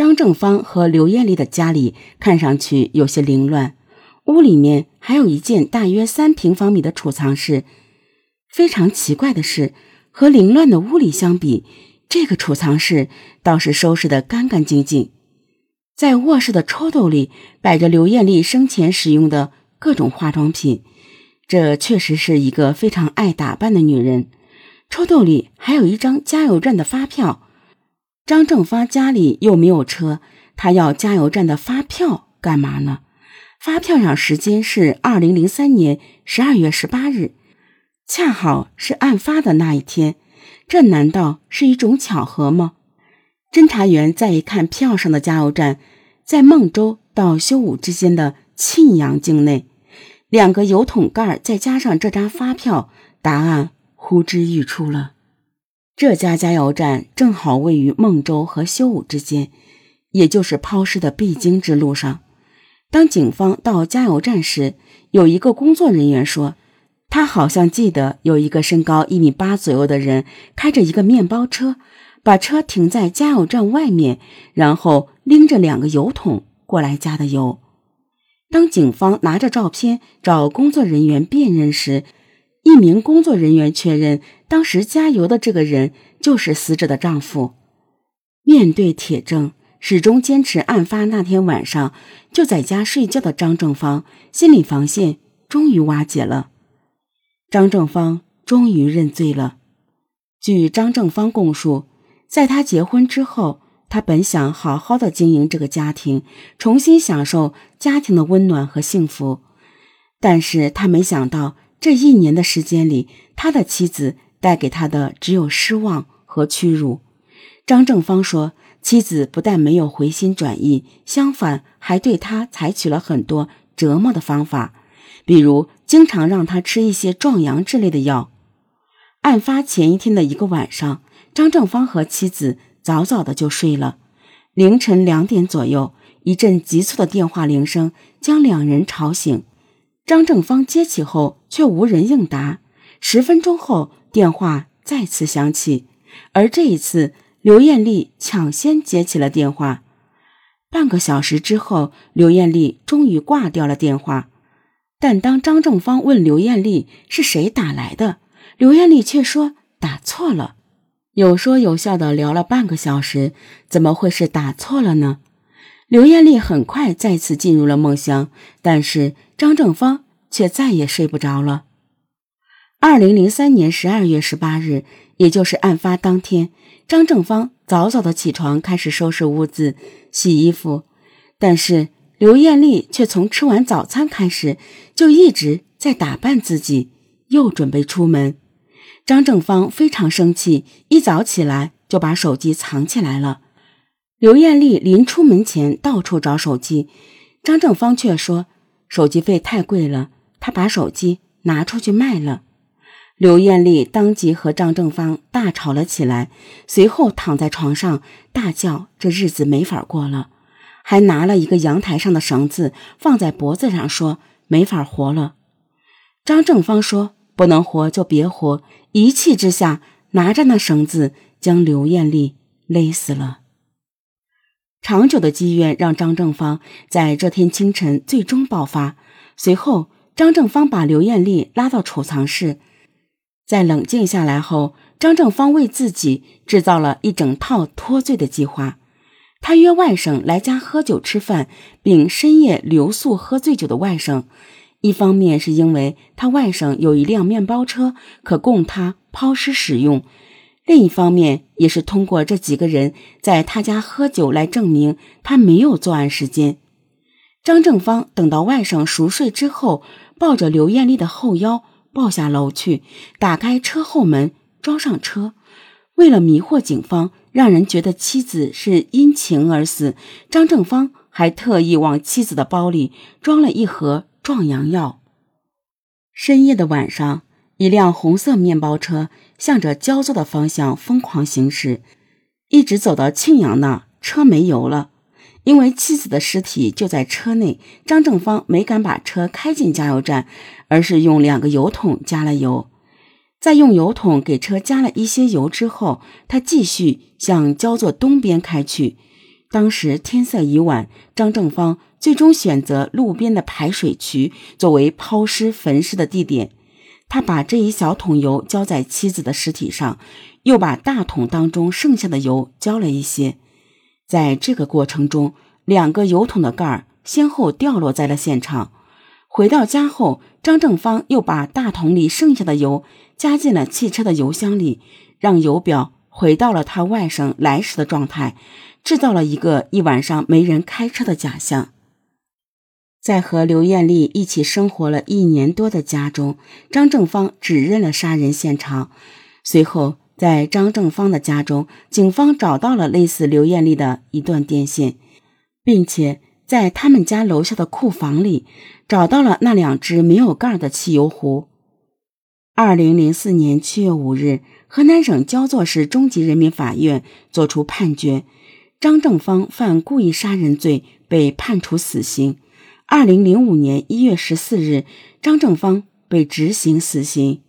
张正芳和刘艳丽的家里看上去有些凌乱，屋里面还有一间大约三平方米的储藏室。非常奇怪的是，和凌乱的屋里相比，这个储藏室倒是收拾得干干净净。在卧室的抽屉里摆着刘艳丽生前使用的各种化妆品，这确实是一个非常爱打扮的女人。抽屉里还有一张加油站的发票。张正发家里又没有车，他要加油站的发票干嘛呢？发票上时间是二零零三年十二月十八日，恰好是案发的那一天。这难道是一种巧合吗？侦查员再一看票上的加油站，在孟州到修武之间的沁阳境内，两个油桶盖再加上这张发票，答案呼之欲出了。这家加油站正好位于孟州和修武之间，也就是抛尸的必经之路上。当警方到加油站时，有一个工作人员说，他好像记得有一个身高一米八左右的人开着一个面包车。把车停在加油站外面，然后拎着两个油桶过来加的油。当警方拿着照片找工作人员辨认时，一名工作人员确认，当时加油的这个人就是死者的丈夫。面对铁证，始终坚持案发那天晚上就在家睡觉的张正芳，心理防线终于瓦解了。张正芳终于认罪了。据张正芳供述。在他结婚之后，他本想好好的经营这个家庭，重新享受家庭的温暖和幸福，但是他没想到这一年的时间里，他的妻子带给他的只有失望和屈辱。张正芳说，妻子不但没有回心转意，相反还对他采取了很多折磨的方法，比如经常让他吃一些壮阳之类的药。案发前一天的一个晚上。张正芳和妻子早早的就睡了。凌晨两点左右，一阵急促的电话铃声将两人吵醒。张正芳接起后，却无人应答。十分钟后，电话再次响起，而这一次，刘艳丽抢先接起了电话。半个小时之后，刘艳丽终于挂掉了电话。但当张正芳问刘艳丽是谁打来的，刘艳丽却说打错了。有说有笑的聊了半个小时，怎么会是打错了呢？刘艳丽很快再次进入了梦乡，但是张正芳却再也睡不着了。二零零三年十二月十八日，也就是案发当天，张正芳早早的起床，开始收拾屋子、洗衣服，但是刘艳丽却从吃完早餐开始，就一直在打扮自己，又准备出门。张正芳非常生气，一早起来就把手机藏起来了。刘艳丽临出门前到处找手机，张正芳却说手机费太贵了，他把手机拿出去卖了。刘艳丽当即和张正芳大吵了起来，随后躺在床上大叫：“这日子没法过了！”还拿了一个阳台上的绳子放在脖子上，说：“没法活了。”张正芳说。不能活就别活，一气之下拿着那绳子将刘艳丽勒死了。长久的积怨让张正芳在这天清晨最终爆发。随后，张正芳把刘艳丽拉到储藏室，在冷静下来后，张正芳为自己制造了一整套脱罪的计划。他约外甥来家喝酒吃饭，并深夜留宿喝醉酒的外甥。一方面是因为他外甥有一辆面包车可供他抛尸使用，另一方面也是通过这几个人在他家喝酒来证明他没有作案时间。张正芳等到外甥熟睡之后，抱着刘艳丽的后腰抱下楼去，打开车后门，装上车。为了迷惑警方，让人觉得妻子是因情而死，张正芳还特意往妻子的包里装了一盒。壮阳药。深夜的晚上，一辆红色面包车向着焦作的方向疯狂行驶，一直走到庆阳那，车没油了。因为妻子的尸体就在车内，张正芳没敢把车开进加油站，而是用两个油桶加了油。在用油桶给车加了一些油之后，他继续向焦作东边开去。当时天色已晚，张正芳最终选择路边的排水渠作为抛尸焚尸的地点。他把这一小桶油浇在妻子的尸体上，又把大桶当中剩下的油浇了一些。在这个过程中，两个油桶的盖儿先后掉落在了现场。回到家后，张正芳又把大桶里剩下的油加进了汽车的油箱里，让油表回到了他外甥来时的状态，制造了一个一晚上没人开车的假象。在和刘艳丽一起生活了一年多的家中，张正芳指认了杀人现场。随后，在张正芳的家中，警方找到了类似刘艳丽的一段电线，并且在他们家楼下的库房里找到了那两只没有盖的汽油壶。二零零四年七月五日，河南省焦作市中级人民法院作出判决，张正芳犯故意杀人罪，被判处死刑。二零零五年一月十四日，张正芳被执行死刑。